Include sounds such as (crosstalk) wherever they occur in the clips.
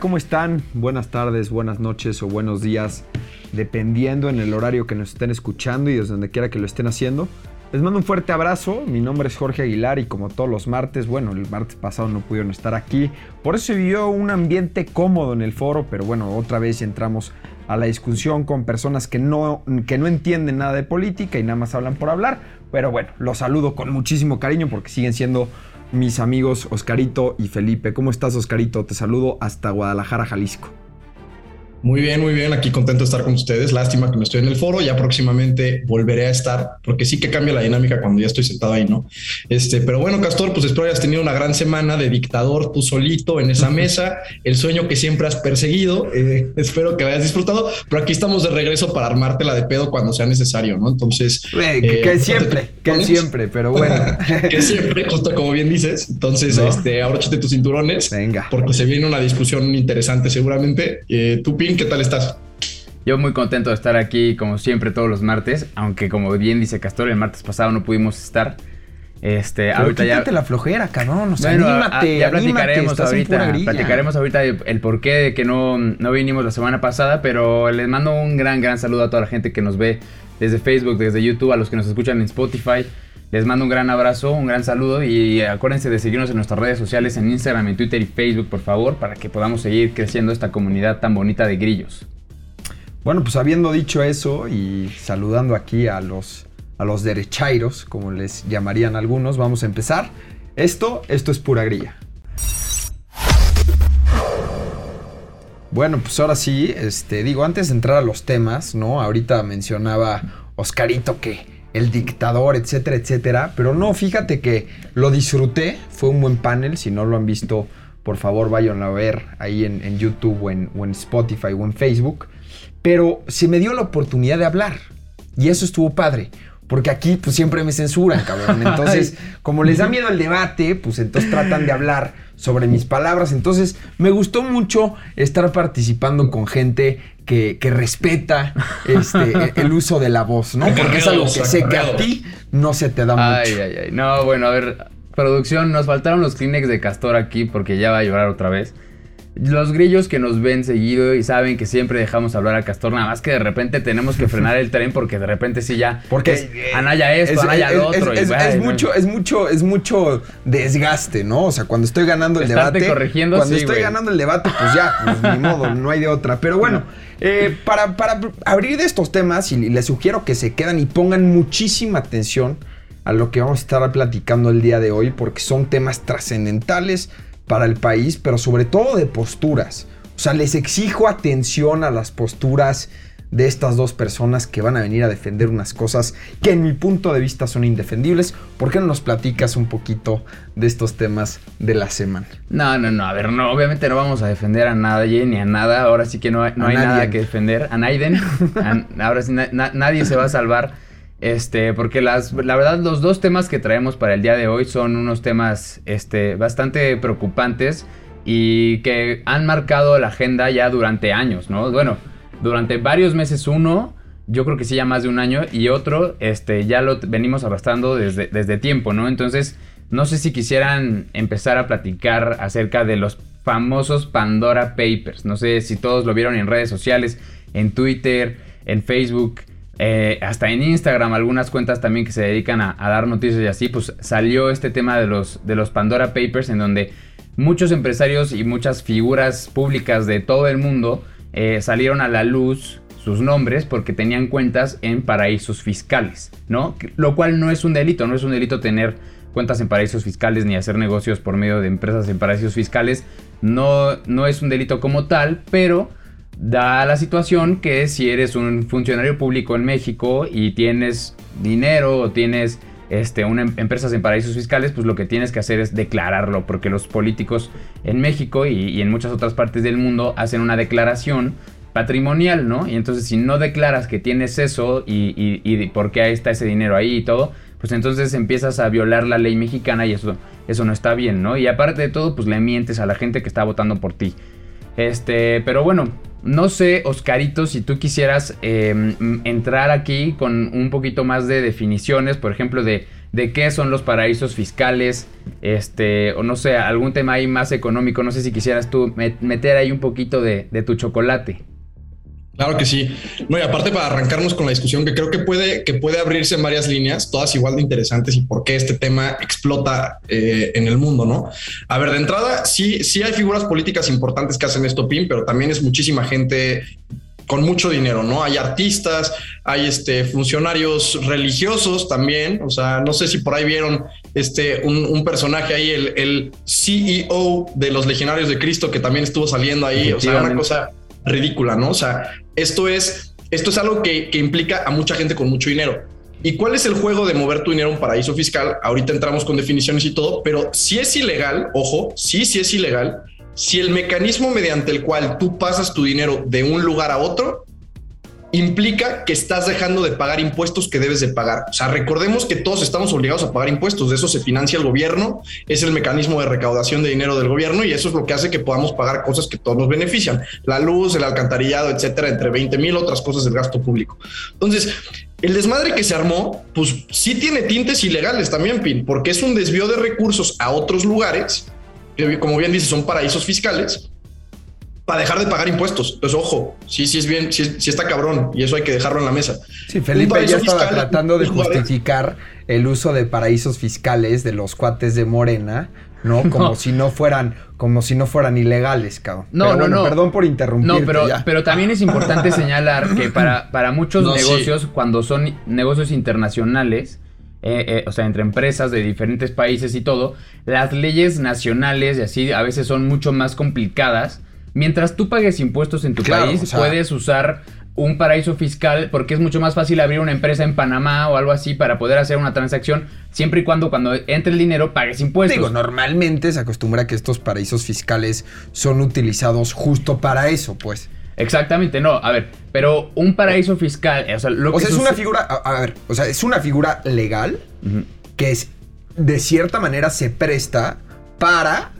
¿cómo están? Buenas tardes, buenas noches o buenos días, dependiendo en el horario que nos estén escuchando y desde donde quiera que lo estén haciendo. Les mando un fuerte abrazo, mi nombre es Jorge Aguilar y como todos los martes, bueno, el martes pasado no pudieron estar aquí, por eso vivió un ambiente cómodo en el foro, pero bueno, otra vez entramos a la discusión con personas que no, que no entienden nada de política y nada más hablan por hablar, pero bueno, los saludo con muchísimo cariño porque siguen siendo mis amigos Oscarito y Felipe. ¿Cómo estás, Oscarito? Te saludo hasta Guadalajara, Jalisco. Muy bien, muy bien. Aquí contento de estar con ustedes. Lástima que no estoy en el foro. Ya próximamente volveré a estar, porque sí que cambia la dinámica cuando ya estoy sentado ahí, ¿no? Este, pero bueno, Castor, pues espero hayas tenido una gran semana de dictador tú solito en esa mesa, el sueño que siempre has perseguido. Eh, (laughs) espero que lo hayas disfrutado, pero aquí estamos de regreso para armártela de pedo cuando sea necesario, ¿no? Entonces. que, eh, siempre, que siempre, pero bueno. (laughs) que siempre, justo como bien dices. Entonces, este, abróchate tus cinturones. Venga. Porque se viene una discusión interesante seguramente. Eh, ¿qué tal estás? Yo muy contento de estar aquí, como siempre, todos los martes, aunque como bien dice Castor, el martes pasado no pudimos estar. Este, ahorita ya. la flojera, cabrón. O sea, anímate, ya platicaremos ahorita. Platicaremos ahorita el porqué de que no, no vinimos la semana pasada, pero les mando un gran, gran saludo a toda la gente que nos ve desde Facebook, desde YouTube, a los que nos escuchan en Spotify. Les mando un gran abrazo, un gran saludo y acuérdense de seguirnos en nuestras redes sociales, en Instagram, en Twitter y Facebook, por favor, para que podamos seguir creciendo esta comunidad tan bonita de grillos. Bueno, pues habiendo dicho eso y saludando aquí a los, a los derechairos, como les llamarían algunos, vamos a empezar. Esto, esto es pura grilla. Bueno, pues ahora sí, este, digo, antes de entrar a los temas, ¿no? Ahorita mencionaba Oscarito que el dictador, etcétera, etcétera. Pero no, fíjate que lo disfruté, fue un buen panel, si no lo han visto, por favor vayan a ver ahí en, YouTube o en, Spotify o en Facebook. Pero se me dio la oportunidad de hablar y eso estuvo padre. Porque aquí pues siempre me censuran, cabrón. (laughs) Entonces, como les da miedo el debate, pues entonces tratan de hablar sobre mis palabras. Entonces, me gustó mucho estar participando con gente que, respeta este, el uso de la voz, ¿no? Porque es algo que sé que a ti no se te da mucho. Ay, ay, ay. No, bueno, a ver, producción, nos faltaron los Kleenex de Castor aquí porque ya va a llorar otra vez los grillos que nos ven seguido y saben que siempre dejamos hablar a Castor, nada más que de repente tenemos que frenar el tren porque de repente sí ya. Porque es, Anaya esto, Anaya lo otro. Es, mucho, es mucho, es mucho desgaste, ¿no? O sea, cuando estoy ganando el debate. corrigiendo, Cuando estoy ganando el debate, pues ya, pues, ni modo, no hay de otra. Pero bueno, eh, para, para abrir de estos temas, y les sugiero que se quedan y pongan muchísima atención a lo que vamos a estar platicando el día de hoy, porque son temas trascendentales para el país, pero sobre todo de posturas. O sea, les exijo atención a las posturas de estas dos personas que van a venir a defender unas cosas que en mi punto de vista son indefendibles. ¿Por qué no nos platicas un poquito de estos temas de la semana? No, no, no. A ver, no, obviamente no vamos a defender a nadie ni a nada. Ahora sí que no hay, no hay nada que defender. A Naiden. (laughs) ahora sí, nadie se va a salvar. Este, porque las, la verdad, los dos temas que traemos para el día de hoy son unos temas este, bastante preocupantes y que han marcado la agenda ya durante años, ¿no? Bueno, durante varios meses uno, yo creo que sí ya más de un año, y otro, este, ya lo venimos arrastrando desde, desde tiempo, ¿no? Entonces, no sé si quisieran empezar a platicar acerca de los famosos Pandora Papers. No sé si todos lo vieron en redes sociales, en Twitter, en Facebook. Eh, hasta en Instagram, algunas cuentas también que se dedican a, dar noticias y así, pues salió este tema de los, de los Pandora Papers en donde muchos empresarios y muchas figuras públicas de todo el mundo eh, salieron a la luz sus nombres porque tenían cuentas en paraísos fiscales, ¿no? Lo cual no es un delito, no es un delito tener cuentas en paraísos fiscales ni hacer negocios por medio de empresas en paraísos fiscales, no, no es un delito como tal, pero Da la situación que si eres un funcionario público en México y tienes dinero o tienes este, una, em, empresas en paraísos fiscales, pues lo que tienes que hacer es declararlo, porque los políticos en México y, en muchas otras partes del mundo hacen una declaración patrimonial, ¿no? Y entonces si no declaras que tienes eso y, y, por qué está ese dinero ahí y todo, pues entonces empiezas a violar la ley mexicana y eso, eso no está bien, ¿no? Y aparte de todo, pues le mientes a la gente que está votando por ti. Este, pero bueno, no sé, Oscarito, si tú quisieras em, entrar aquí con un poquito más de definiciones, por ejemplo, de, de, qué son los paraísos fiscales, este, o no sé, algún tema ahí más económico, no sé si quisieras tú meter ahí un poquito de, de tu chocolate. Claro que sí. No, y aparte para arrancarnos con la discusión que creo que puede, que puede abrirse en varias líneas, todas igual de interesantes y por qué este tema explota eh, en el mundo, ¿no? A ver, de entrada, sí, sí hay figuras políticas importantes que hacen esto, PIN, pero también es muchísima gente con mucho dinero, ¿no? Hay artistas, hay este, funcionarios religiosos también, o sea, no sé si por ahí vieron este, un, personaje ahí, el, el, CEO de los Legionarios de Cristo, que también estuvo saliendo ahí, o sea, una cosa ridícula, ¿no? O sea, esto es, esto es algo que, implica a mucha gente con mucho dinero. ¿Y cuál es el juego de mover tu dinero a un paraíso fiscal? Ahorita entramos con definiciones y todo, pero si es ilegal, ojo, sí, sí es ilegal, si el mecanismo mediante el cual tú pasas tu dinero de un lugar a otro implica que estás dejando de pagar impuestos que debes de pagar. O sea, recordemos que todos estamos obligados a pagar impuestos, de eso se financia el gobierno, es el mecanismo de recaudación de dinero del gobierno y eso es lo que hace que podamos pagar cosas que todos nos benefician, la luz, el alcantarillado, etcétera, entre 20 mil otras cosas del gasto público. Entonces, el desmadre que se armó, pues sí tiene tintes ilegales también, PIN, porque es un desvío de recursos a otros lugares, que como bien dice, son paraísos fiscales, para dejar de pagar impuestos. Entonces, ojo, sí, sí es bien, sí, está cabrón y eso hay que dejarlo en la mesa. Sí, Felipe ya estaba tratando de justificar el uso de paraísos fiscales de los cuates de Morena, ¿no? (laughs) Como si no fueran, como si no fueran ilegales, cabrón. No, no, no. Perdón por interrumpir. No, pero, pero también es importante (laughs) señalar que para, para muchos negocios, cuando son negocios internacionales, eh, eh, o sea, entre empresas de diferentes países y todo, las leyes nacionales y así a veces son mucho más complicadas mientras tú pagues impuestos en tu país, puedes usar un paraíso fiscal porque es mucho más fácil abrir una empresa en Panamá o algo así para poder hacer una transacción siempre y cuando cuando entre el dinero pagues impuestos. Digo, normalmente se acostumbra que estos paraísos fiscales son utilizados justo para eso, pues. Exactamente, no, a ver, pero un paraíso fiscal, o sea, lo o sea es una figura, a, ver, o sea, es una figura legal que es, de cierta manera se presta para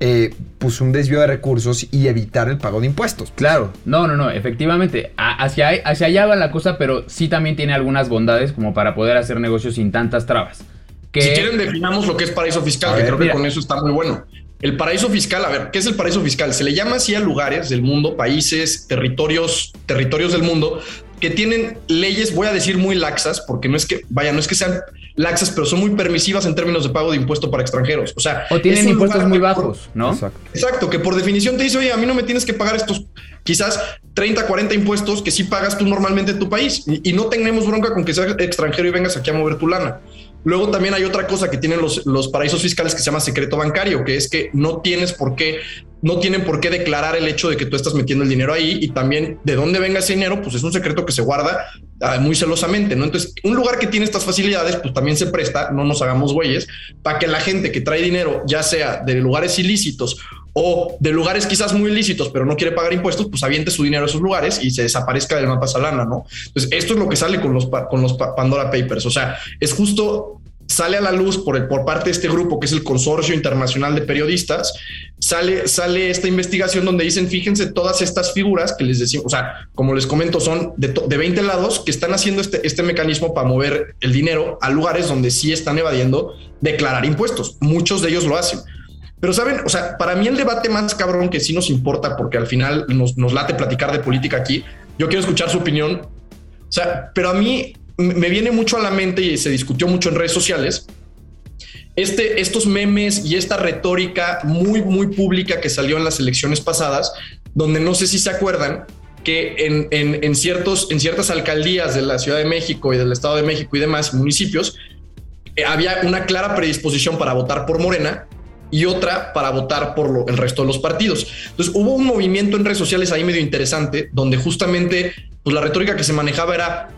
eh, pues un desvío de recursos y evitar el pago de impuestos. Claro, no, no, no, efectivamente, hacia, hacia allá va la cosa, pero sí también tiene algunas bondades como para poder hacer negocios sin tantas trabas. Si quieren definamos lo que es paraíso fiscal, que creo que con eso está muy bueno. El paraíso fiscal, a ver, ¿qué es el paraíso fiscal? Se le llama así a lugares del mundo, países, territorios, territorios del mundo que tienen leyes, voy a decir muy laxas, porque no es que, vaya, no es que sean laxas, pero son muy permisivas en términos de pago de impuesto para extranjeros. O sea, o tienen impuestos muy bajos, ¿no? Exacto. que por definición te dice, oye, a mí no me tienes que pagar estos quizás 30, 40 impuestos que sí pagas tú normalmente en tu país y, y no tenemos bronca con que seas extranjero y vengas aquí a mover tu lana. Luego también hay otra cosa que tienen los, los paraísos fiscales que se llama secreto bancario, que es que no tienes por qué, no tienen por qué declarar el hecho de que tú estás metiendo el dinero ahí y también de dónde venga ese dinero, pues es un secreto que se guarda ah, muy celosamente, ¿no? Entonces, un lugar que tiene estas facilidades, pues también se presta, no nos hagamos güeyes, para que la gente que trae dinero, ya sea de lugares ilícitos o de lugares quizás muy ilícitos, pero no quiere pagar impuestos, pues aviente su dinero a esos lugares y se desaparezca del mapa salana, ¿no? Entonces, esto es lo que sale con los, con los Pandora Papers. O sea, es justo sale a la luz por, el, por parte de este grupo que es el Consorcio Internacional de Periodistas, sale, sale esta investigación donde dicen, fíjense todas estas figuras que les decimos, o sea, como les comento, son de, de 20 lados que están haciendo este, este mecanismo para mover el dinero a lugares donde sí están evadiendo declarar impuestos. Muchos de ellos lo hacen. Pero saben, o sea, para mí el debate más cabrón que sí nos importa, porque al final nos, nos late platicar de política aquí, yo quiero escuchar su opinión. O sea, pero a mí me viene mucho a la mente y se discutió mucho en redes sociales. Este, estos memes y esta retórica muy, muy pública que salió en las elecciones pasadas, donde no sé si se acuerdan que en, en, ciertos, en ciertas alcaldías de la Ciudad de México y del Estado de México y demás municipios, eh, había una clara predisposición para votar por Morena y otra para votar por el resto de los partidos. Entonces hubo un movimiento en redes sociales ahí medio interesante, donde justamente pues, la retórica que se manejaba era,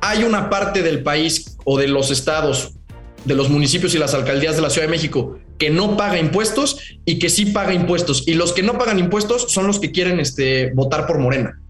hay una parte del país o de los estados, de los municipios y las alcaldías de la Ciudad de México que no paga impuestos y que sí paga impuestos. Y los que no pagan impuestos son los que quieren este, votar por Morena.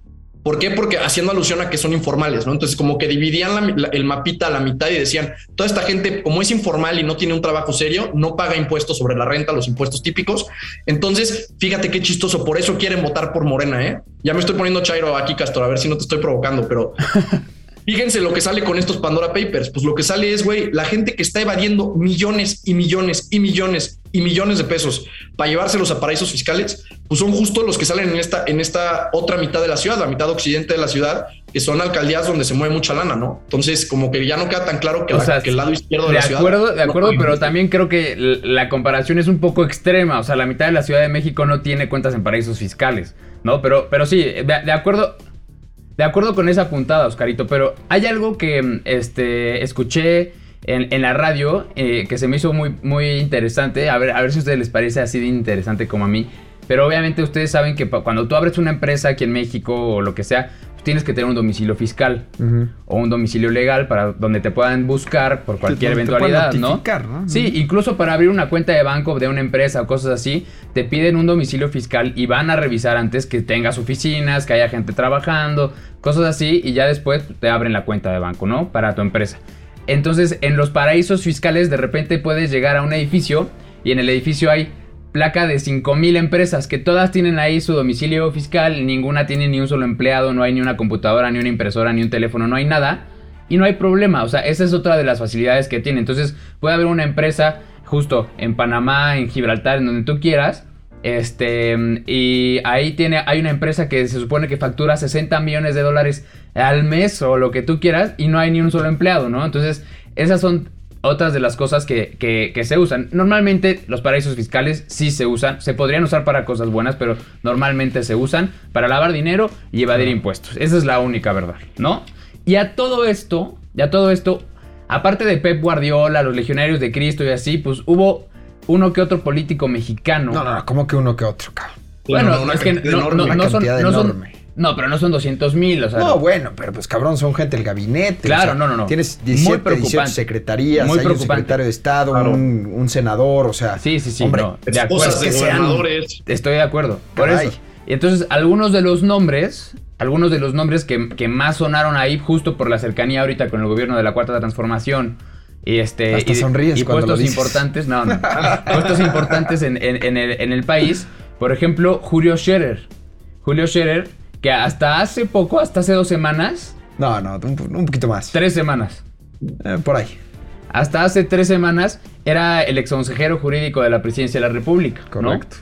¿Por qué? Porque haciendo alusión a que son informales, ¿no? Entonces, como que dividían el mapita a la mitad y decían, toda esta gente, como es informal y no tiene un trabajo serio, no paga impuestos sobre la renta, los impuestos típicos. Entonces, fíjate qué chistoso, por eso quieren votar por Morena, ¿eh? Ya me estoy poniendo chairo aquí, Castor, a ver si no te estoy provocando, pero (laughs) Fíjense lo que sale con estos Pandora Papers. Pues lo que sale es, güey, la gente que está evadiendo millones y millones y millones y millones de pesos para llevárselos a paraísos fiscales, pues son justo los que salen en esta, en esta otra mitad de la ciudad, la mitad occidente de la ciudad, que son alcaldías donde se mueve mucha lana, ¿no? Entonces, como que ya no queda tan claro que, el lado izquierdo de, la ciudad. Acuerdo, de acuerdo, pero también creo que la comparación es un poco extrema. O sea, la mitad de la Ciudad de México no tiene cuentas en paraísos fiscales, ¿no? Pero, pero sí, de acuerdo de acuerdo con esa puntada, Oscarito, pero hay algo que este, escuché en, la radio eh, que se me hizo muy, muy interesante. A ver, a ver si a ustedes les parece así de interesante como a mí. Pero obviamente ustedes saben que cuando tú abres una empresa aquí en México o lo que sea, tienes que tener un domicilio fiscal o un domicilio legal para donde te puedan buscar por cualquier eventualidad, ¿no? Sí, incluso para abrir una cuenta de banco de una empresa o cosas así, te piden un domicilio fiscal y van a revisar antes que tengas oficinas, que haya gente trabajando, cosas así, y ya después te abren la cuenta de banco, ¿no? Para tu empresa. Entonces, en los paraísos fiscales de repente puedes llegar a un edificio y en el edificio hay placa de 5000 empresas que todas tienen ahí su domicilio fiscal, ninguna tiene ni un solo empleado, no hay ni una computadora, ni una impresora, ni un teléfono, no hay nada. Y no hay problema, o sea, esa es otra de las facilidades que tiene. Entonces puede haber una empresa justo en Panamá, en Gibraltar, en donde tú quieras. Este, y ahí tiene, hay una empresa que se supone que factura 60 millones de dólares al mes o lo que tú quieras y no hay ni un solo empleado, ¿no? Entonces, esas son otras de las cosas que, se usan. Normalmente los paraísos fiscales sí se usan, se podrían usar para cosas buenas, pero normalmente se usan para lavar dinero y evadir impuestos. Esa es la única verdad, ¿no? Y a todo esto, y a todo esto, aparte de Pep Guardiola, los legionarios de Cristo y así, pues hubo uno que otro político mexicano. No, no, no, ¿cómo que uno que otro, cabrón? Bueno, es que no, son, no son, no, pero no son 200 mil, o sea. No, bueno, pero pues cabrón, son gente del gabinete. Claro, no, no, no. Tienes 17, muy 18 secretarías, muy hay un secretario de Estado, un, senador, o sea. Sí, sí, sí. Hombre, de acuerdo. De senadores. Estoy de acuerdo. Por eso. Y entonces, algunos de los nombres, algunos de los nombres que, que, más sonaron ahí, justo por la cercanía ahorita con el gobierno de la Cuarta Transformación. Y este. Hasta sonríes y puestos importantes, no, no. (laughs) puestos importantes en, en, el, en el país. Por ejemplo, Julio Scherer. Julio Scherer que hasta hace poco, hasta hace dos semanas. No, no, un, poquito más. Tres semanas. Eh, por ahí. Hasta hace tres semanas era el exconsejero jurídico de la presidencia de la República. Correcto.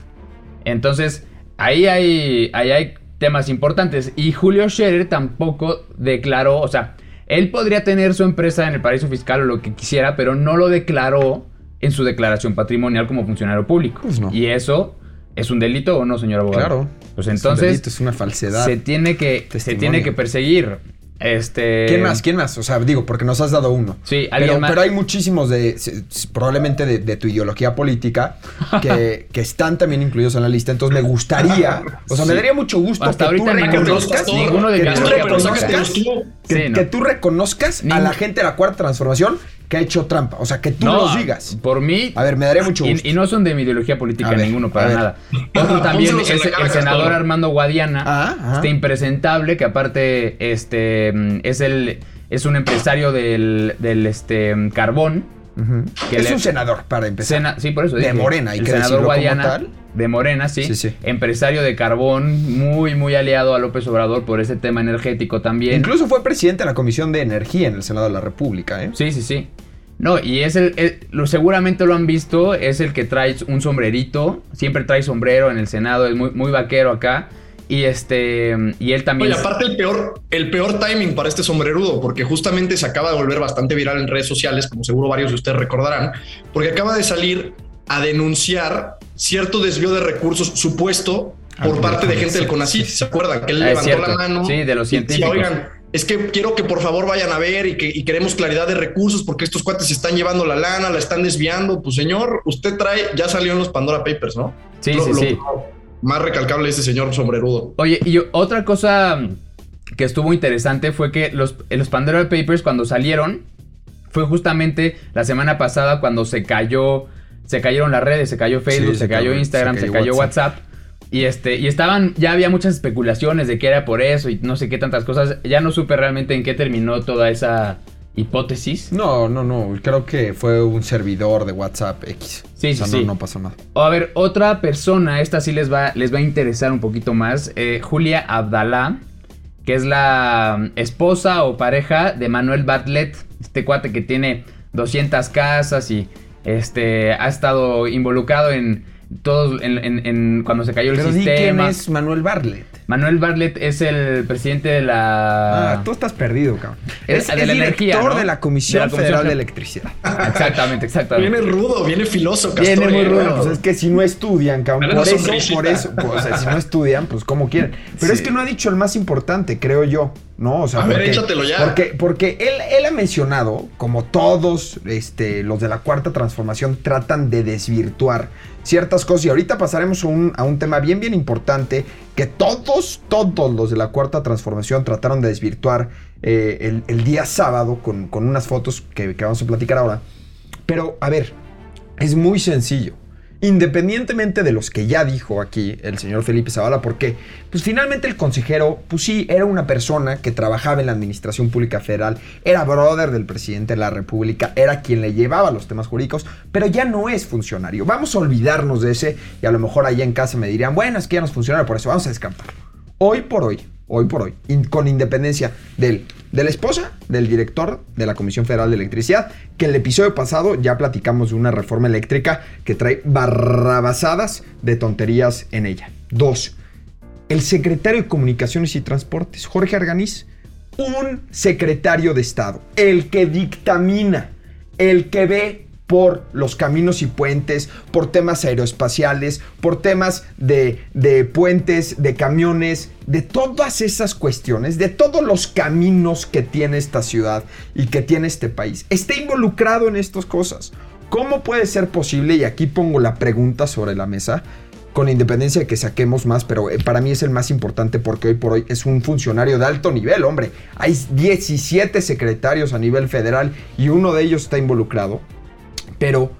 Entonces, ahí hay, ahí hay temas importantes. Y Julio Scherer tampoco declaró, o sea, él podría tener su empresa en el paraíso fiscal o lo que quisiera, pero no lo declaró en su declaración patrimonial como funcionario público. Pues no. Y eso ¿Es un delito o no, señor abogado? Claro. Pues entonces. Es, delito, es una falsedad. Se tiene que, se tiene que perseguir. Este... ¿Quién más? ¿Quién más? O sea, digo, porque nos has dado uno. Sí, pero, pero hay muchísimos de, probablemente de, tu ideología política, que, (laughs) que, están también incluidos en la lista. Entonces me gustaría, o sea, me daría mucho gusto Hasta que ahorita tú reconozcas, ninguno de que, tú reconozcas, que, tú reconozcas a la gente de la cuarta transformación que ha hecho trampa. O sea, que tú los digas. Por mí. A ver, me daría mucho gusto. Y, no son de mi ideología política ninguno, para nada. Otro (laughs) también es el senador Armando Guadiana. Ah, este impresentable, que aparte este, es el es un empresario del, del este, carbón es un senador, para empezar. sí, por eso. De Morena, y que senador Guadiana, de Morena, sí, Empresario de carbón, muy, muy aliado a López Obrador por ese tema energético también. Incluso fue presidente de la Comisión de Energía en el Senado de la República, ¿eh? Sí, sí, sí. No, y es el, lo, seguramente lo han visto, es el que trae un sombrerito, siempre trae sombrero en el Senado, es muy, muy vaquero acá. Y este. Y él también. Oye, aparte, el peor, el peor timing para este sombrerudo, porque justamente se acaba de volver bastante viral en redes sociales, como seguro varios de ustedes recordarán, porque acaba de salir a denunciar cierto desvío de recursos supuesto por parte de gente del CONACYT. ¿Se acuerdan? Que él ah, levantó la mano. Sí, de los científicos. oigan, es que quiero que por favor vayan a ver y que y queremos claridad de recursos porque estos cuates se están llevando la lana, la están desviando. Pues señor, usted trae, ya salió en los Pandora Papers, ¿no? Sí, sí, sí más recalcable ese señor sombrerudo. Oye, y otra cosa que estuvo interesante fue que los, los Pandora Papers cuando salieron fue justamente la semana pasada cuando se cayó, se cayeron las redes, se cayó Facebook, se, cayó Instagram, se cayó, WhatsApp. Y este, y estaban, ya había muchas especulaciones de que era por eso y no sé qué tantas cosas. Ya no supe realmente en qué terminó toda esa hipótesis. No, no, no. Creo que fue un servidor de WhatsApp X. Sí, sí, sí. No, pasó nada. O a ver, otra persona, esta sí les va, les va a interesar un poquito más. Eh, Julia Abdalá, que es la esposa o pareja de Manuel Bartlett, este cuate que tiene 200 casas y este ha estado involucrado en todos en, cuando se cayó el Pero sistema. quién es Manuel Bartlett? Manuel Bartlett es el presidente de la. Ah, tú estás perdido, cabrón. Es, el director de, la Comisión Federal de Electricidad. Exactamente, exactamente. Viene rudo, viene filoso, Castor. Viene muy rudo. pues es que si no estudian, cabrón. Por eso, por eso, pues, si no estudian, pues como quieren. Pero es que no ha dicho el más importante, creo yo. ¿no? O sea, a ver, échatelo ya. Porque, porque él, él, ha mencionado, como todos este, los de la cuarta transformación tratan de desvirtuar ciertas cosas. Y ahorita pasaremos a un, tema bien, bien importante que todos, todos los de la cuarta transformación trataron de desvirtuar eh, el, día sábado con, con unas fotos que, que vamos a platicar ahora. Pero, a ver, es muy sencillo. Independientemente de los que ya dijo aquí el señor Felipe Zavala, porque pues finalmente el consejero, pues sí, era una persona que trabajaba en la Administración Pública Federal, era brother del presidente de la República, era quien le llevaba los temas jurídicos, pero ya no es funcionario. Vamos a olvidarnos de ese y a lo mejor allá en casa me dirían, bueno, es que ya no es funcionario, por eso vamos a descartarlo. Hoy por hoy, hoy por hoy, con independencia del, de la esposa del director de la Comisión Federal de Electricidad, que el episodio pasado ya platicamos de una reforma eléctrica que trae barrabasadas de tonterías en ella. Dos, el secretario de Comunicaciones y Transportes, Jorge Arganiz, un secretario de Estado, el que dictamina, el que ve por los caminos y puentes, por temas aeroespaciales, por temas de, de, puentes, de camiones, de todas esas cuestiones, de todos los caminos que tiene esta ciudad y que tiene este país. Está involucrado en estas cosas. ¿Cómo puede ser posible? Y aquí pongo la pregunta sobre la mesa, con independencia de que saquemos más, pero eh, para mí es el más importante porque hoy por hoy es un funcionario de alto nivel, hombre. Hay 17 secretarios a nivel federal y uno de ellos está involucrado pero,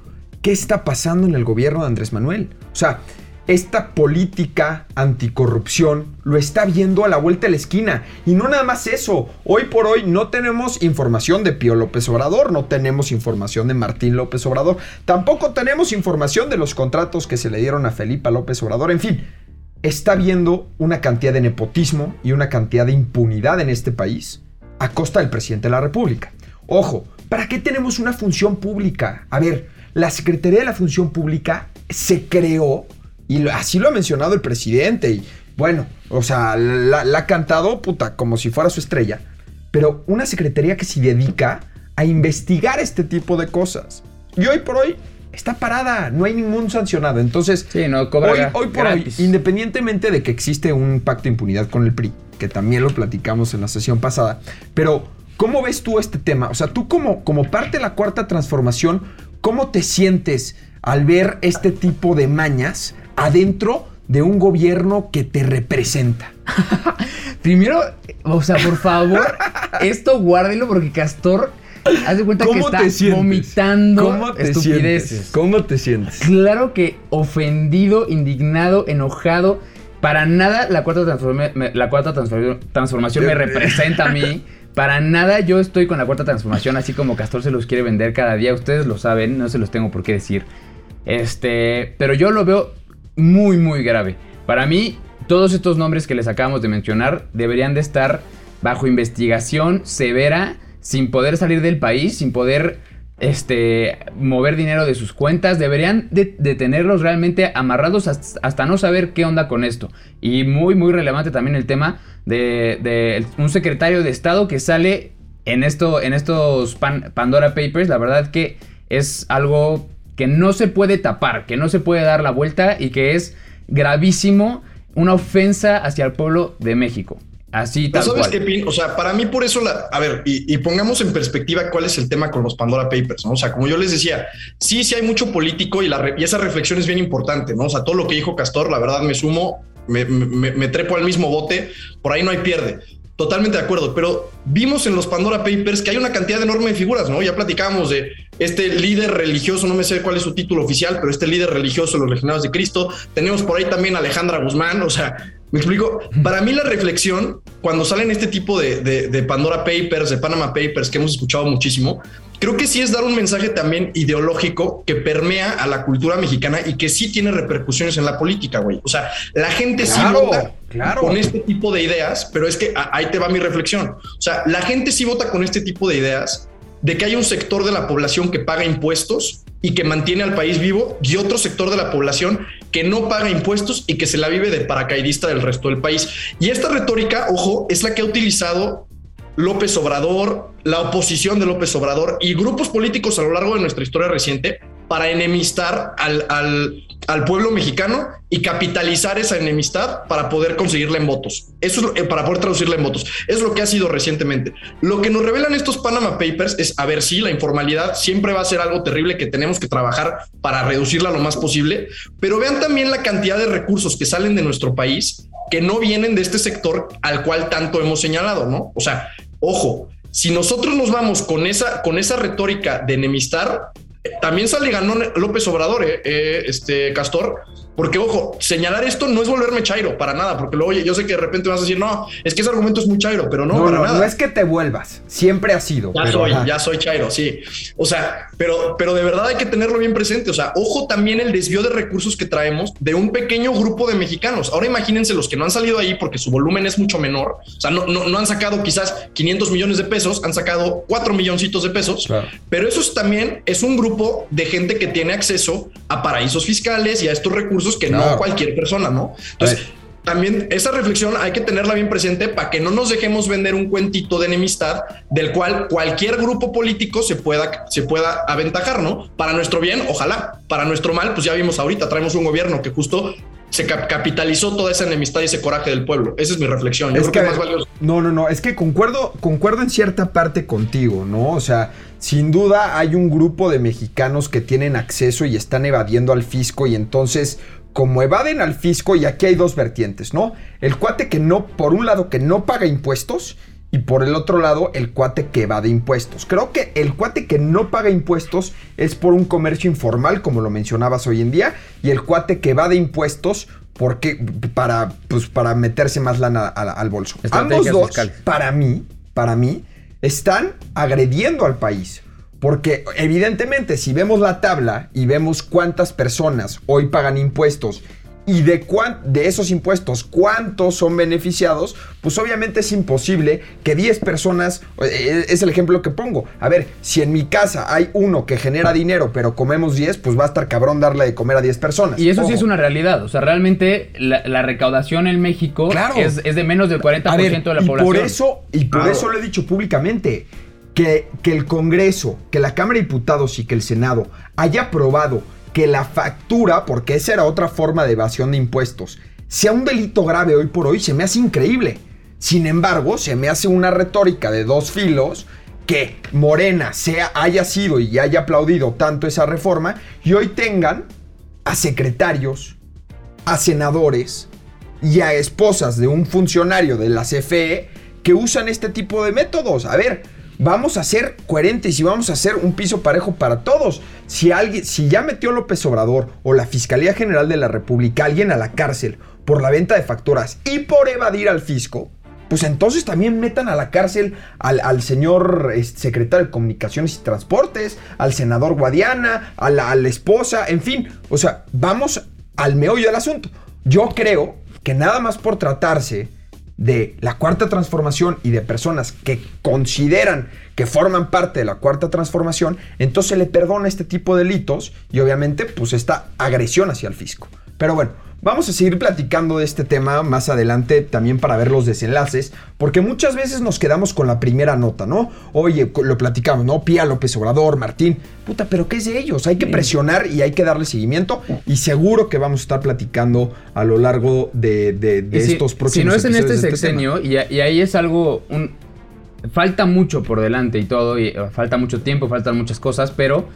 ¿qué está pasando en el gobierno de Andrés Manuel? O sea, esta política anticorrupción lo está viendo a la vuelta de la esquina. Y no nada más eso. Hoy por hoy no tenemos información de Pío López Obrador, no tenemos información de Martín López Obrador, tampoco tenemos información de los contratos que se le dieron a Felipe López Obrador. En fin, está viendo una cantidad de nepotismo y una cantidad de impunidad en este país a costa del presidente de la República. Ojo, ¿Para qué tenemos una función pública? A ver, la Secretaría de la Función Pública se creó, y así lo ha mencionado el presidente, y bueno, o sea, la, ha cantado puta como si fuera su estrella, pero una secretaría que se dedica a investigar este tipo de cosas. Y hoy por hoy está parada, no hay ningún sancionado. Entonces, no, hoy, hoy, por hoy, independientemente de que existe un pacto de impunidad con el PRI, que también lo platicamos en la sesión pasada, pero ¿Cómo ves tú este tema? O sea, tú como, como parte de la cuarta transformación, ¿cómo te sientes al ver este tipo de mañas adentro de un gobierno que te representa? (laughs) Primero, o sea, por favor, esto guárdelo porque Castor Haz de cuenta que está vomitando ¿Cómo te estupideces. Sientes? ¿Cómo te sientes? Claro que ofendido, indignado, enojado. Para nada la cuarta, la cuarta transformación me representa a mí. (laughs) Para nada yo estoy con la cuarta transformación, así como Castor se los quiere vender cada día. Ustedes lo saben, no se los tengo por qué decir. Este, pero yo lo veo muy, muy grave. Para mí, todos estos nombres que les acabamos de mencionar deberían de estar bajo investigación severa, sin poder salir del país, sin poder este, mover dinero de sus cuentas, deberían de, tenerlos realmente amarrados hasta, no saber qué onda con esto. Y muy, muy relevante también el tema de, un secretario de Estado que sale en, esto, en estos Pandora Papers. La verdad que es algo que no se puede tapar, que no se puede dar la vuelta y que es gravísimo, una ofensa hacia el pueblo de México. Así tal ¿Sabes qué, Pin? O sea, para mí por eso, la, a ver, y, pongamos en perspectiva cuál es el tema con los Pandora Papers, ¿no? O sea, como yo les decía, sí, sí hay mucho político y, la, y esa reflexión es bien importante, ¿no? O sea, todo lo que dijo Castor, la verdad me sumo, me, me, trepo al mismo bote, por ahí no hay pierde. totalmente de acuerdo, pero vimos en los Pandora Papers que hay una cantidad enorme de figuras, ¿no? Ya platicábamos de este líder religioso, no me sé cuál es su título oficial, pero este líder religioso los legionarios de Cristo. Tenemos por ahí también a Alejandra Guzmán, o sea, me explico. Para mí la reflexión, cuando salen este tipo de, de Pandora Papers, de Panama Papers, que hemos escuchado muchísimo, creo que sí es dar un mensaje también ideológico que permea a la cultura mexicana y que sí tiene repercusiones en la política, güey. O sea, la gente sí vota con este tipo de ideas, pero es que ahí te va mi reflexión. O sea, la gente sí vota con este tipo de ideas de que hay un sector de la población que paga impuestos y que mantiene al país vivo y otro sector de la población que no paga impuestos y que se la vive de paracaidista del resto del país. Y esta retórica, ojo, es la que ha utilizado López Obrador, la oposición de López Obrador y grupos políticos a lo largo de nuestra historia reciente para enemistar al, pueblo mexicano y capitalizar esa enemistad para poder conseguirle en votos. Eso es eh, para poder traducirle en votos. Es lo que ha sido recientemente. Lo que nos revelan estos Panama Papers es, a ver, si la informalidad siempre va a ser algo terrible que tenemos que trabajar para reducirla lo más posible, pero vean también la cantidad de recursos que salen de nuestro país que no vienen de este sector al cual tanto hemos señalado, ¿no? O sea, Ojo, si nosotros nos vamos con esa, con esa retórica de enemistar, también sale ganó López Obrador, eh, eh, este Castor, porque, ojo, señalar esto no es volverme chairo para nada, porque luego yo sé que de repente vas a decir, no, es que ese argumento es muy chairo, pero no, para nada. No es que te vuelvas, siempre ha sido. Ya soy, ya soy chairo, sí. O sea, pero, pero de verdad hay que tenerlo bien presente. O sea, ojo también el desvío de recursos que traemos de un pequeño grupo de mexicanos. Ahora imagínense los que no han salido ahí porque su volumen es mucho menor. O sea, no, no, han sacado quizás 500 millones de pesos, han sacado 4 milloncitos de pesos. Pero eso también es un grupo de gente que tiene acceso a paraísos fiscales y a estos recursos que no cualquier persona, ¿no? Entonces, también esa reflexión hay que tenerla bien presente para que no nos dejemos vender un cuentito de enemistad del cual cualquier grupo político se pueda, se pueda aventajar, ¿no? Para nuestro bien, ojalá. Para nuestro mal, pues ya vimos ahorita, traemos un gobierno que justo se capitalizó toda esa enemistad y ese coraje del pueblo. Esa es mi reflexión. es que, más valioso. No, no, no. Es que concuerdo, concuerdo en cierta parte contigo, ¿no? O sea, sin duda hay un grupo de mexicanos que tienen acceso y están evadiendo al fisco y entonces como evaden al fisco y aquí hay dos vertientes, ¿no? El cuate que no, por un lado que no paga impuestos y por el otro lado el cuate que va de impuestos. Creo que el cuate que no paga impuestos es por un comercio informal, como lo mencionabas hoy en día, y el cuate que va de impuestos porque para, pues, para meterse más lana al, bolso. Ambos dos, para mí, para mí, están agrediendo al país. Porque evidentemente si vemos la tabla y vemos cuántas personas hoy pagan impuestos y de, de esos impuestos cuántos son beneficiados, pues obviamente es imposible que 10 personas, eh, es el ejemplo que pongo, a ver, si en mi casa hay uno que genera dinero pero comemos 10, pues va a estar cabrón darle de comer a 10 personas. Y eso sí es una realidad, o sea, realmente la, recaudación en México es, de menos del 40% de la población. Por eso, y por eso lo he dicho públicamente, que, que el Congreso, que la Cámara de Diputados y que el Senado haya aprobado que la factura, porque esa era otra forma de evasión de impuestos, sea un delito grave hoy por hoy, se me hace increíble. Sin embargo, se me hace una retórica de dos filos que Morena sea, haya sido y haya aplaudido tanto esa reforma y hoy tengan a secretarios, a senadores y a esposas de un funcionario de la CFE que usan este tipo de métodos. A ver, vamos a ser coherentes y vamos a hacer un piso parejo para todos. Si alguien, si ya metió López Obrador o la Fiscalía General de la República alguien a la cárcel por la venta de facturas y por evadir al fisco, pues entonces también metan a la cárcel al, señor secretario de Comunicaciones y Transportes, al senador Guadiana, a la, a la esposa, en fin. O sea, vamos al meollo del asunto. Yo creo que nada más por tratarse de la cuarta transformación y de personas que consideran que forman parte de la cuarta transformación, entonces le perdona este tipo de delitos y obviamente pues esta agresión hacia el fisco. Pero bueno, Vamos a seguir platicando de este tema más adelante también para ver los desenlaces, porque muchas veces nos quedamos con la primera nota, ¿no? Oye, lo platicamos, ¿no? Pía López Obrador, Martín, puta, pero ¿qué es de ellos? Hay que presionar y hay que darle seguimiento y seguro que vamos a estar platicando a lo largo de, estos próximos Si no es en este, este sexenio, y, ahí es algo, un, falta mucho por delante y todo, y uh, falta mucho tiempo, faltan muchas cosas, pero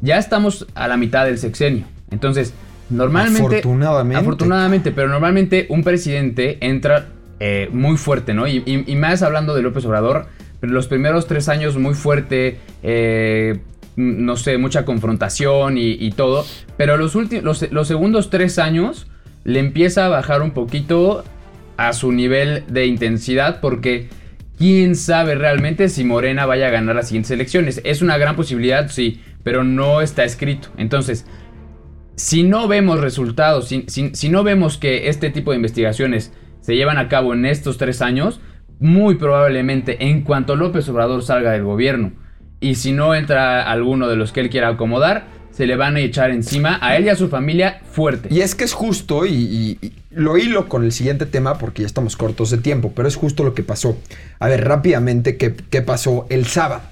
ya estamos a la mitad del sexenio. Entonces, Normalmente. Afortunadamente. Afortunadamente, pero normalmente un presidente entra eh, muy fuerte, ¿no? Y, más hablando de López Obrador, los primeros tres años muy fuerte, eh, no sé, mucha confrontación y, todo, pero los, últimos, los segundos tres años le empieza a bajar un poquito a su nivel de intensidad porque quién sabe realmente si Morena vaya a ganar las siguientes elecciones. Es una gran posibilidad, sí, pero no está escrito. Entonces, si no vemos resultados, si, no vemos que este tipo de investigaciones se llevan a cabo en estos tres años, muy probablemente en cuanto López Obrador salga del gobierno y si no entra alguno de los que él quiera acomodar, se le van a echar encima a él y a su familia fuerte. Y es que es justo, y, lo hilo con el siguiente tema porque ya estamos cortos de tiempo, pero es justo lo que pasó. A ver, rápidamente, ¿qué, qué pasó el sábado?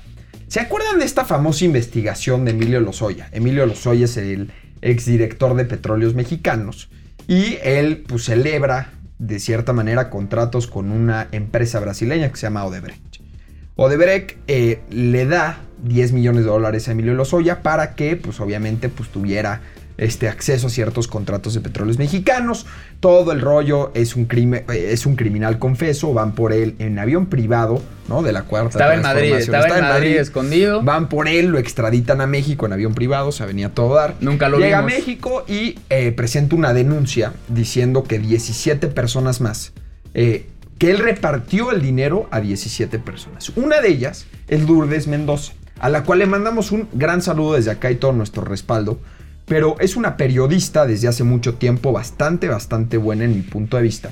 ¿Se acuerdan de esta famosa investigación de Emilio Lozoya? Emilio Lozoya es el exdirector de Petróleos Mexicanos y él pues celebra de cierta manera contratos con una empresa brasileña que se llama Odebrecht. Odebrecht eh, le da 10 millones de dólares a Emilio Lozoya para que, pues obviamente, pues tuviera este acceso a ciertos contratos de petróleos mexicanos. Todo el rollo es un, crimen, eh, es un criminal confeso. Van por él en avión privado, ¿no? De la cuarta Estaba en Madrid, estaba, en Madrid, escondido. Van por él, lo extraditan a México en avión privado, se venía todo dar. Nunca lo Llega a México y eh, presenta una denuncia diciendo que 17 personas más que él repartió el dinero a 17 personas. Una de ellas es Lourdes Mendoza, a la cual le mandamos un gran saludo desde acá y todo nuestro respaldo. Pero es una periodista desde hace mucho tiempo bastante, bastante buena en mi punto de vista.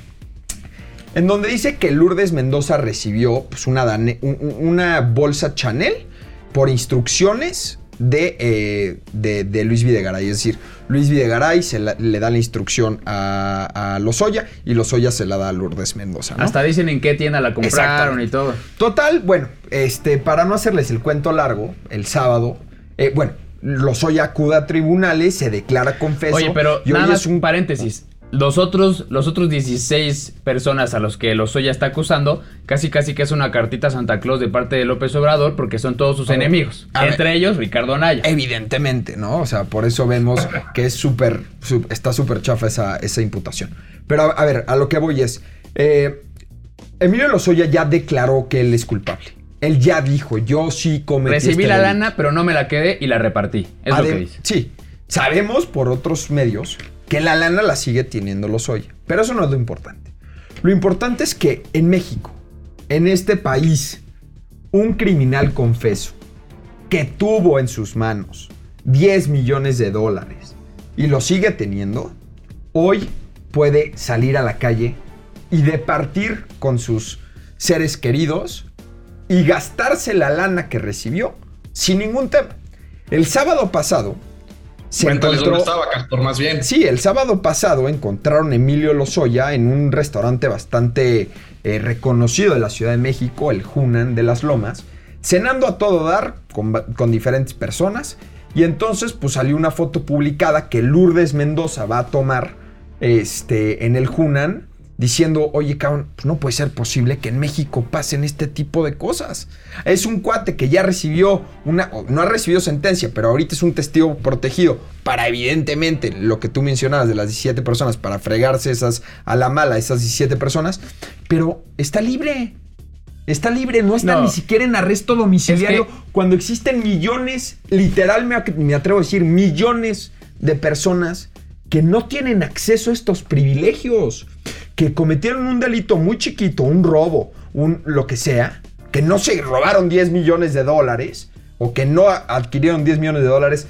En donde dice que Lourdes Mendoza recibió pues, una, una bolsa Chanel por instrucciones eh, de, de, Luis Videgaray. Es decir, Luis Videgaray se le da la instrucción a, a Lozoya y Lozoya se la da a Lourdes Mendoza. Hasta dicen en qué tienda la compraron y todo. Total, bueno, este, para no hacerles el cuento largo, el sábado, eh, bueno, Lozoya acude a tribunales, se declara confeso. Oye, pero nada más un paréntesis. Los otros, los otros 16 personas a los que Lozoya está acusando, casi casi que es una cartita a Santa Claus de parte de López Obrador porque son todos sus enemigos. entre ellos, Ricardo Anaya. Evidentemente, ¿no? O sea, por eso vemos que es súper, está súper chafa esa, esa imputación. Pero a, ver, a lo que voy es, eh, Emilio Lozoya ya declaró que él es culpable. Él ya dijo, yo sí cometí Recibí este la lana, pero no me la quedé y la repartí. Es lo que dice. Sí. Sabemos por otros medios que la lana la sigue teniendo Lozoya. Pero eso no es lo importante. Lo importante es que en México, en este país, un criminal confeso que tuvo en sus manos 10 millones de dólares y lo sigue teniendo, hoy puede salir a la calle y departir con sus seres queridos y gastarse la lana que recibió sin ningún tema. El sábado pasado, se encontró, estaba, Castor, más bien. Sí, el sábado pasado encontraron a Emilio Lozoya en un restaurante bastante eh, reconocido de la Ciudad de México, el Hunan de las Lomas, cenando a todo dar con, con diferentes personas. Y entonces pues salió una foto publicada que Lourdes Mendoza va a tomar este, en el Hunan diciendo, oye, cabrón, pues no puede ser posible que en México pasen este tipo de cosas. Es un cuate que ya recibió una, no ha recibido sentencia, pero ahorita es un testigo protegido para evidentemente lo que tú mencionabas de las 17 personas, para fregarse esas a la mala, esas 17 personas, pero está libre. Está libre, no está ni siquiera en arresto domiciliario cuando existen millones, literal me atrevo a decir, millones de personas que no tienen acceso a estos privilegios que cometieron un delito muy chiquito, un robo, un lo que sea, que no se robaron 10 millones de dólares o que no adquirieron 10 millones de dólares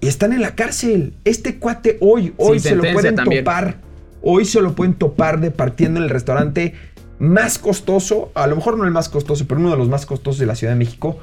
y están en la cárcel. Este cuate hoy, hoy se lo pueden topar. Hoy se lo pueden topar de partiendo en el restaurante más costoso, a lo mejor no el más costoso, pero uno de los más costosos de la Ciudad de México,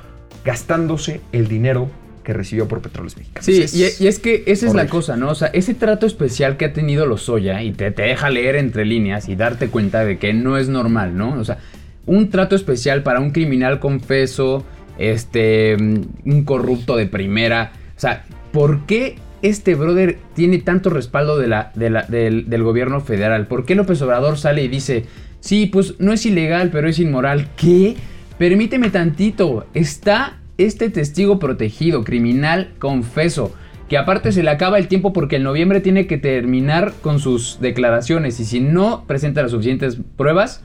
gastándose el dinero que recibió por Petróleos Mexicanos. Sí, y, es que esa es la cosa, ¿no? O sea, ese trato especial que ha tenido Lozoya y te, te deja leer entre líneas y darte cuenta de que no es normal, ¿no? O sea, un trato especial para un criminal confeso, este, un corrupto de primera. O sea, ¿por qué este brother tiene tanto respaldo de la, del, del, gobierno federal? ¿Por qué López Obrador sale y dice, sí, pues no es ilegal, pero es inmoral? ¿Qué? Permíteme tantito, está este testigo protegido, criminal confeso, que aparte se le acaba el tiempo porque en noviembre tiene que terminar con sus declaraciones y si no presenta las suficientes pruebas,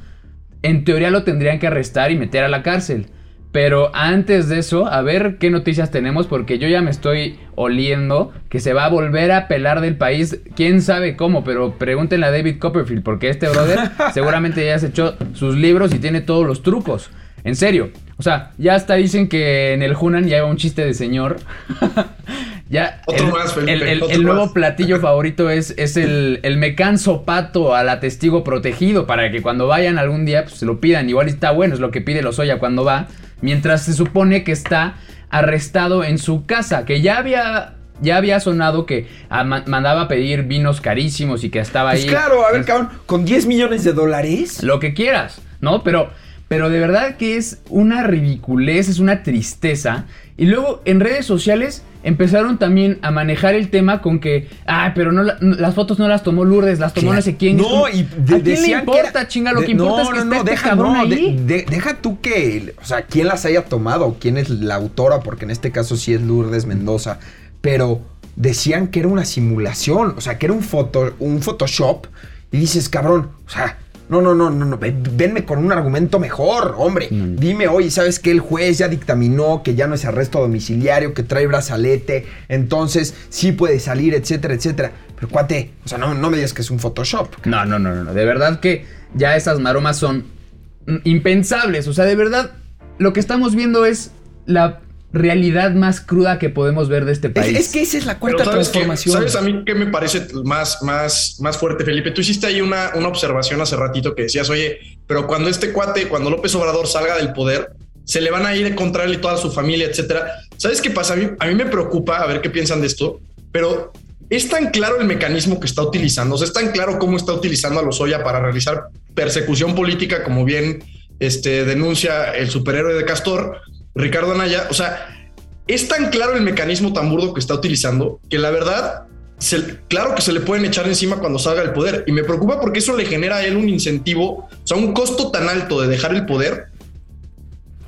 en teoría lo tendrían que arrestar y meter a la cárcel. Pero antes de eso, a ver qué noticias tenemos, porque yo ya me estoy oliendo que se va a volver a pelar del país. Quién sabe cómo, pero pregúntenle a David Copperfield, porque este brother (laughs) seguramente ya se echó sus libros y tiene todos los trucos. En serio. O sea, ya hasta dicen que en el Hunan ya un chiste de señor. (laughs) ya otro más, Felipe, el, nuevo platillo (laughs) favorito es, es el, el mecán sopato a la testigo protegido para que cuando vayan algún día pues, se lo pidan. Igual está bueno, es lo que pide Lozoya cuando va. Mientras se supone que está arrestado en su casa, que ya había ya había sonado que ah, mandaba a pedir vinos carísimos y que estaba pues ahí. Claro, a ver, cabrón, con 10 millones de dólares. Lo que quieras, ¿no? Pero pero de verdad que es una ridiculez, es una tristeza. Y luego en redes sociales empezaron también a manejar el tema con que, ah, pero no las fotos no las tomó Lourdes, las tomó no sé quién. No, y ¿A quién le importa, chinga? Lo que importa es que no, este deja, no, ahí. deja tú que, o sea, quién las haya tomado, quién es la autora, porque en este caso sí es Lourdes Mendoza, pero decían que era una simulación, o sea, que era un foto, un Photoshop, y dices, cabrón, o sea, no, no, no, no, no. Venme con un argumento mejor, hombre. Dime, oye, ¿sabes qué? El juez ya dictaminó que ya no es arresto domiciliario, que trae brazalete, entonces sí puede salir, etcétera, etcétera. Pero cuate, o sea, no, no me digas que es un Photoshop. No, no, no, no. De verdad que ya esas maromas son impensables. O sea, de verdad, lo que estamos viendo es la realidad más cruda que podemos ver de este país. Es, que esa es la cuarta transformación. ¿Sabes a mí qué me parece más, más, más fuerte, Felipe? Tú hiciste ahí una, una observación hace ratito que decías, oye, pero cuando este cuate, cuando López Obrador salga del poder, se le van a ir a contra él y toda su familia, etcétera. ¿Sabes qué pasa? A mí, a mí me preocupa, a ver qué piensan de esto, pero es tan claro el mecanismo que está utilizando, o sea, es tan claro cómo está utilizando a Lozoya para realizar persecución política, como bien este, denuncia el superhéroe de Castor, Ricardo Anaya, o sea, es tan claro el mecanismo tan burdo que está utilizando que la verdad, claro que se le pueden echar encima cuando salga el poder. Y me preocupa porque eso le genera a él un incentivo, o sea, un costo tan alto de dejar el poder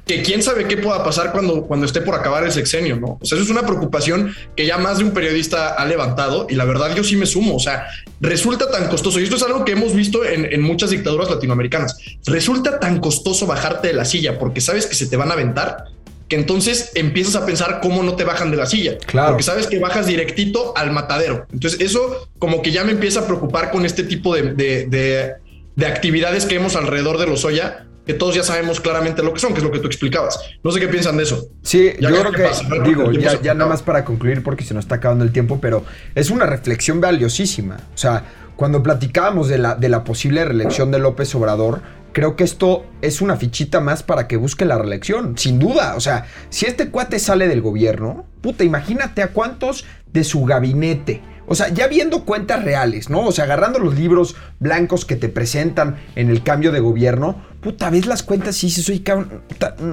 que quién sabe qué pueda pasar cuando, cuando esté por acabar el sexenio, ¿no? O sea, eso es una preocupación que ya más de un periodista ha levantado y la verdad yo sí me sumo, o sea, resulta tan costoso, y esto es algo que hemos visto en, en muchas dictaduras latinoamericanas, resulta tan costoso bajarte de la silla porque sabes que se te van a aventar que entonces empiezas a pensar cómo no te bajan de la silla. Claro. Porque sabes que bajas directito al matadero. Entonces, eso como que ya me empieza a preocupar con este tipo de, de, actividades que vemos alrededor de los Oya, que todos ya sabemos claramente lo que son, que es lo que tú explicabas. No sé qué piensan de eso. Sí, yo creo que, digo, ya, ya nada más para concluir, porque se nos está acabando el tiempo, pero es una reflexión valiosísima. O sea, cuando platicábamos de la, de la posible reelección de López Obrador, creo que esto es una fichita más para que busque la reelección, sin duda. O sea, si este cuate sale del gobierno, puta, imagínate a cuántos de su gabinete. O sea, ya viendo cuentas reales, ¿no? O sea, agarrando los libros blancos que te presentan en el cambio de gobierno, puta, ves las cuentas y dices, oye,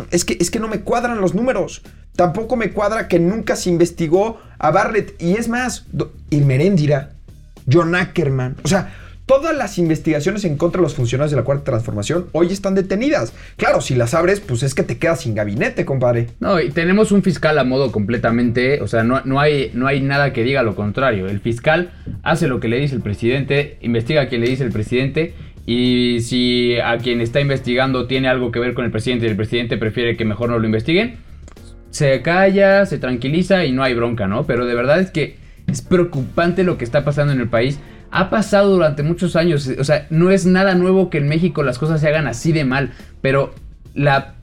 es que, es que no me cuadran los números. Tampoco me cuadra que nunca se investigó a Barrett. Y es más, Irmeréndira, John Ackerman. O sea, Todas las investigaciones en contra de los funcionarios de la Cuarta Transformación hoy están detenidas. Claro, si las abres, pues es que te quedas sin gabinete, compadre. No, y tenemos un fiscal a modo completamente, o sea, no, no, hay, no hay nada que diga lo contrario. El fiscal hace lo que le dice el presidente, investiga a quien le dice el presidente, y si a quien está investigando tiene algo que ver con el presidente y el presidente prefiere que mejor no lo investiguen, se calla, se tranquiliza y no hay bronca, ¿no? Pero de verdad es que es preocupante lo que está pasando en el país ha pasado durante muchos años. O sea, no es nada nuevo que en México las cosas se hagan así de mal. Pero la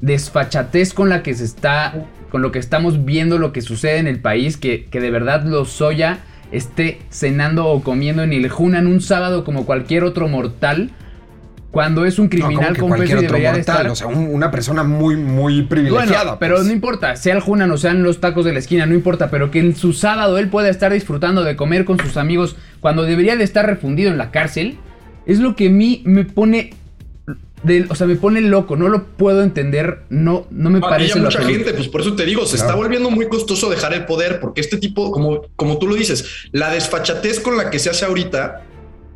desfachatez con la que se está. Con lo que estamos viendo lo que sucede en el país. Que, que de verdad lo soya esté cenando o comiendo en el Hunan un sábado como cualquier otro mortal cuando es un criminal con peso y debería de estar. O sea, una persona muy, muy privilegiada. pero pues. no importa, sea el Junan o sean los tacos de la esquina, no importa, pero que en su sábado él pueda estar disfrutando de comer con sus amigos cuando debería de estar refundido en la cárcel, es lo que a mí me pone. o sea, me pone loco, no lo puedo entender, no, no me parece. Hay mucha gente, pues por eso te digo, se está volviendo muy costoso dejar el poder, porque este tipo, como, como tú lo dices, la desfachatez con la que se hace ahorita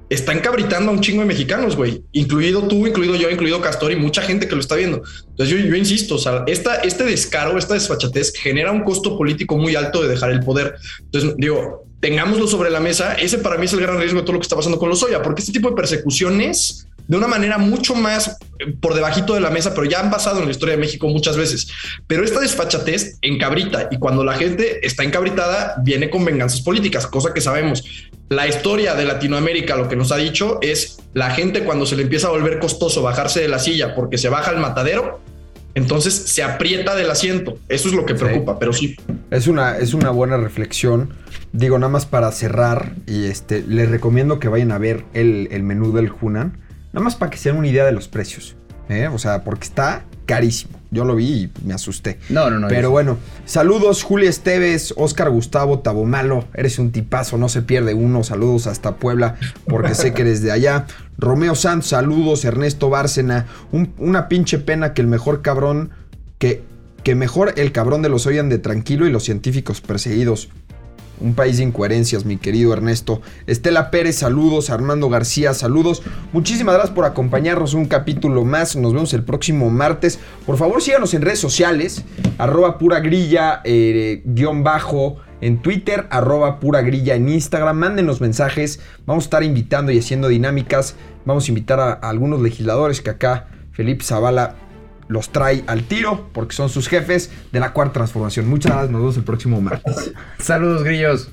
está encabritando a un chingo de mexicanos, güey, incluido tú, incluido yo, incluido Castor y mucha gente que lo está viendo. Entonces yo, yo insisto, o sea, esta, este descaro, esta desfachatez genera un costo político muy alto de dejar el poder. Entonces digo, tengámoslo sobre la mesa. Ese para mí es el gran riesgo de todo lo que está pasando con los Oya, porque este tipo de persecuciones de una manera mucho más eh, por debajito de la mesa, pero ya han pasado en la historia de México muchas veces. Pero esta desfachatez encabrita y cuando la gente está encabritada viene con venganzas políticas, cosa que sabemos. La historia de Latinoamérica lo que nos ha dicho es la gente cuando se le empieza a volver costoso bajarse de la silla porque se baja el matadero, entonces se aprieta del asiento. Eso es lo que preocupa, pero sí. Es una, es una buena reflexión. Digo, nada más para cerrar, y este, les recomiendo que vayan a ver el, el menú del Hunan Nada más para que se den una idea de los precios. ¿eh? O sea, porque está carísimo. Yo lo vi y me asusté. No, no, no. Pero bueno, saludos Julia Esteves, Oscar Gustavo Tabomalo. Eres un tipazo, no se pierde uno. Saludos hasta Puebla, porque sé que eres de allá. Romeo Santos, saludos. Ernesto Bárcena. una pinche pena que el mejor cabrón. Que, que mejor el cabrón de los oyan de tranquilo y los científicos perseguidos. Un país de incoherencias, mi querido Ernesto. Estela Pérez, saludos. Armando García, saludos. Muchísimas gracias por acompañarnos un capítulo más. Nos vemos el próximo martes. Por favor, síganos en redes sociales. Arroba pura grilla, eh, guion bajo. En Twitter, arroba pura grilla en Instagram. Mándenos mensajes. Vamos a estar invitando y haciendo dinámicas. Vamos a invitar a, a algunos legisladores que acá Felipe Zavala los trae al tiro porque son sus jefes de la cuarta transformación. Muchas gracias, nos vemos el próximo martes. Saludos, grillos.